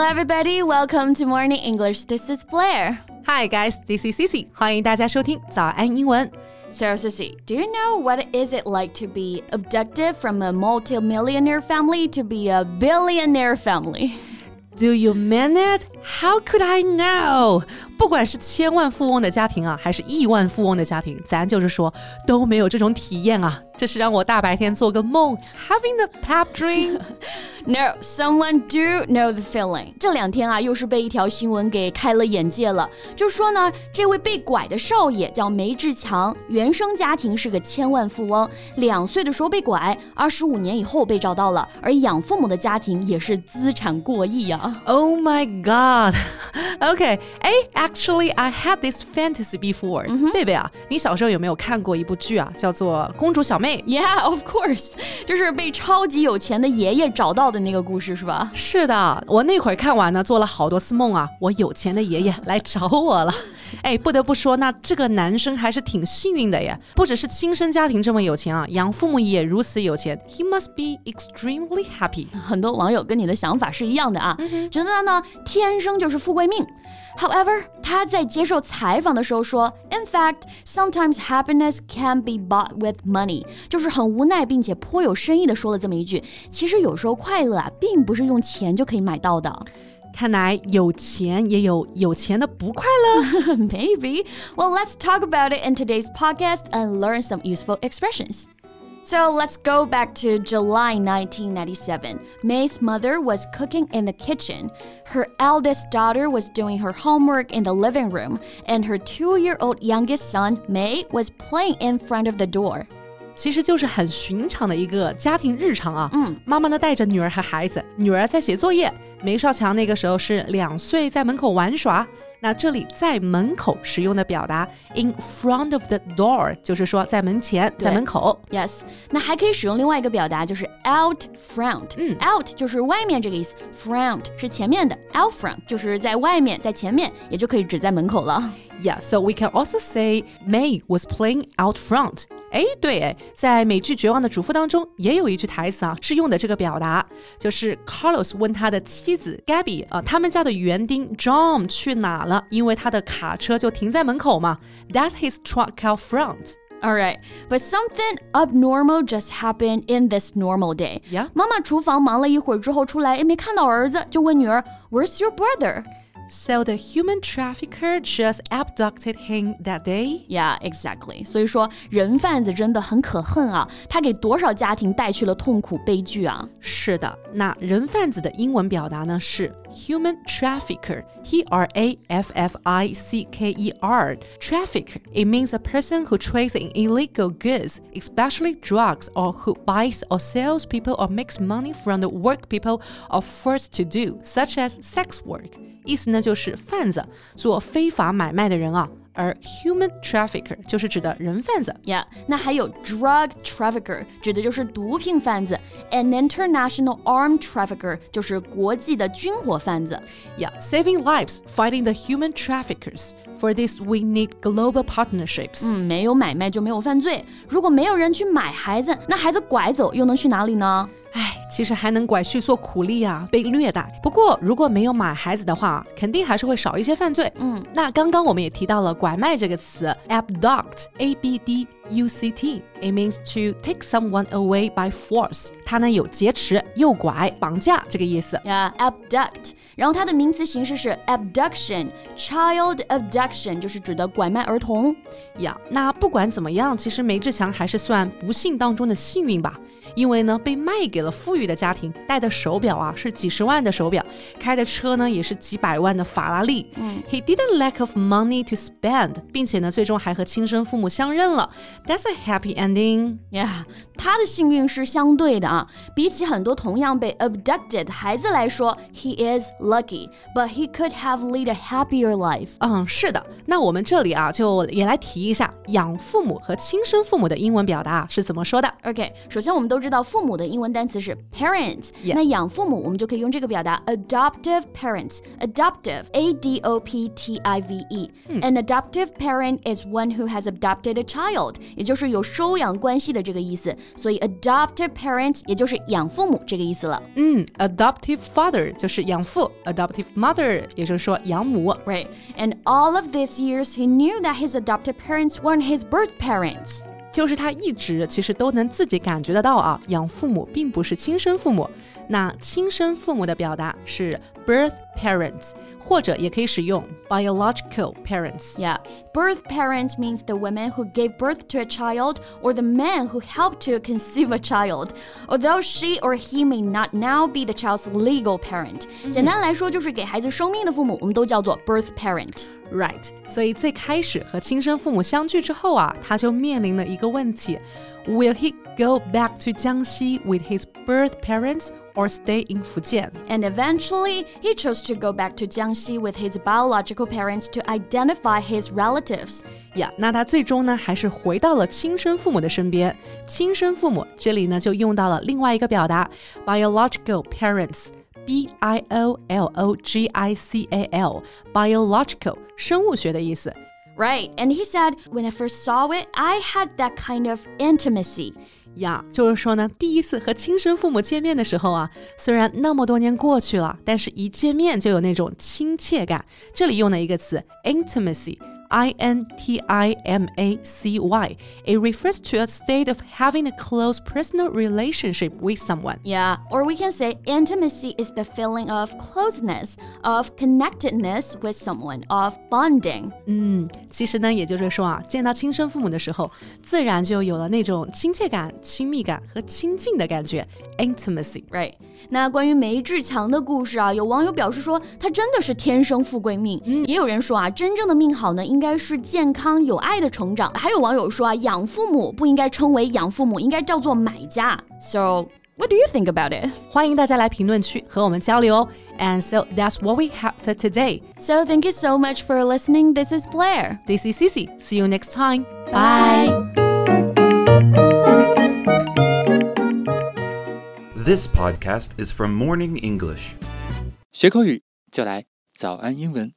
Hello, everybody. Welcome to Morning English. This is Blair. Hi, guys. This is Cici. 欢迎大家收听早安英文。So, Cici, do you know what is it like to be abducted from a multi-millionaire family to be a billionaire family? Do you mean it? How could I know? 不管是千万富翁的家庭啊，还是亿万富翁的家庭，咱就是说都没有这种体验啊。这是让我大白天做个梦，having the pep dream。No, someone do know the feeling。这两天啊，又是被一条新闻给开了眼界了。就说呢，这位被拐的少爷叫梅志强，原生家庭是个千万富翁，两岁的时候被拐，二十五年以后被找到了，而养父母的家庭也是资产过亿呀。Oh my god. Okay, hey, actually, I had this fantasy before. 贝贝啊，你小时候有没有看过一部剧啊，叫做《公主小妹》？Yeah, of course，就是被超级有钱的爷爷找到的那个故事，是吧？是的，我那会儿看完呢，做了好多次梦啊，我有钱的爷爷 来找我了。哎，不得不说，那这个男生还是挺幸运的耶，不只是亲生家庭这么有钱啊，养父母也如此有钱，He must be extremely happy。很多网友跟你的想法是一样的啊，觉得呢天生就是富贵命。However，他在接受采访的时候说，In fact, sometimes happiness can be bought with money，就是很无奈并且颇有深意的说了这么一句。其实有时候快乐啊，并不是用钱就可以买到的。看来有钱也有有钱的不快乐。Maybe. Well, let's talk about it in today's podcast and learn some useful expressions. So let's go back to July 1997. May's mother was cooking in the kitchen. Her eldest daughter was doing her homework in the living room, and her two year old youngest son, May, was playing in front of the door. 其实就是很寻常的一个家庭日常啊。嗯，妈妈呢带着女儿和孩子，女儿在写作业，梅少强那个时候是两岁，在门口玩耍。 那这里在门口使用的表达 in front of the door，就是说在门前，在门口。Yes，那还可以使用另外一个表达，就是 out front。嗯，out 就是外面这个意思，front 是前面的，out front 就是在外面，在前面，也就可以指在门口了。Yeah, so we can also say May was playing out front. 哎，对，哎，在美剧《绝望的主妇》当中也有一句台词啊，是用的这个表达，就是 Carlos 问他的妻子 Gabby 啊，他们家的园丁 John 去哪了？因为他的卡车就停在门口嘛。That's his truck out front. All right, but something abnormal just happened in this normal day. Yeah. 妈妈厨房忙了一会儿之后出来，哎，没看到儿子，就问女儿，Where's your brother? So the human trafficker just abducted him that day? Yeah, exactly. 所以说，人贩子真的很可恨啊！他给多少家庭带去了痛苦悲剧啊！是的，那人贩子的英文表达呢是 human trafficker. T R A F F I C K E R. Traffic. It means a person who trades in illegal goods, especially drugs, or who buys or sells people or makes money from the work people are forced to do, such as sex work. 意思呢就是贩子，做非法买卖的人啊。 而 human trafficker 就是指的人贩子。Yeah，那还有 drug trafficker 指的就是毒品贩子，an international armed trafficker 就是国际的军火贩子。Yeah，saving lives, fighting the human traffickers. For this, we need global partnerships. 嗯，没有买卖就没有犯罪。如果没有人去买孩子，那孩子拐走又能去哪里呢？ 唉，其实还能拐去做苦力啊，被虐待。不过如果没有买孩子的话，肯定还是会少一些犯罪。嗯，那刚刚我们也提到了拐卖这个词，abduct，a b d u c t，it means to take someone away by force。它呢有劫持、诱拐、绑架这个意思。Yeah, abduct。然后它的名词形式是 abduction，child abduction 就是指的拐卖儿童。呀，那不管怎么样，其实梅志强还是算不幸当中的幸运吧。因为呢，被卖给了富裕的家庭，戴的手表啊是几十万的手表，开的车呢也是几百万的法拉利。嗯，He didn't lack of money to spend，并且呢，最终还和亲生父母相认了。That's a happy ending. Yeah，他的幸运是相对的啊。比起很多同样被 abducted 孩子来说，He is lucky，but he could have lead a happier life。嗯，是的。那我们这里啊，就也来提一下养父母和亲生父母的英文表达是怎么说的。OK，首先我们都知道父母的英文单词是 parents，、yeah. 那养父母我们就可以用这个表达 adoptive parents，adoptive a d o p t i v e、嗯。An adoptive parent is one who has adopted a child， 也就是有收养关系的这个意思。所以 adoptive parents 也就是养父母这个意思了。嗯，adoptive father 就是养父，adoptive mother 也就是说养母。Right. And all of these years, he knew that his adoptive parents weren't his birth parents. 就是他一直其实都能自己感觉得到啊，养父母并不是亲生父母。那亲生父母的表达是 birth parents。或者也可以使用 biological parents. Yeah, birth parents means the women who gave birth to a child or the man who helped to conceive a child. Although she or he may not now be the child's legal parent. 简单来说就是给孩子生命的父母，我们都叫做 birth parent. Right，所以最开始和亲生父母相聚之后啊，他就面临了一个问题：Will he go back to Jiangxi with his birth parents or stay in Fujian? And eventually, he chose to go back to Jiangxi with his biological parents to identify his relatives. 呀，那他最终呢，还是回到了亲生父母的身边。亲生父母这里呢，就用到了另外一个表达，biological parents。 B I O L O G I C A L, biological 生物学的意思。Right, and he said, when I first saw it, I had that kind of intimacy. 呀，就是说呢，第一次和亲生父母见面的时候啊，虽然那么多年过去了，但是一见面就有那种亲切感。这里用的一个词 intimacy。 I N T I M A C Y. It refers to a state of having a close personal relationship with someone. Yeah, or we can say intimacy is the feeling of closeness, of connectedness with someone, of bonding. 嗯，其实呢，也就是说啊，见到亲生父母的时候，自然就有了那种亲切感、亲密感和亲近的感觉，intimacy。Right. 那关于梅志强的故事啊，有网友表示说，他真的是天生富贵命。嗯，也有人说啊，真正的命好呢，应 该是健康有爱的成长。还有网友说啊，养父母不应该称为养父母，应该叫做买家。So what do you think about it？欢迎大家来评论区和我们交流哦。And so that's what we have for today. So thank you so much for listening. This is Blair. This is Cici. See you next time. Bye. This podcast is from Morning English. 学口语就来早安英文。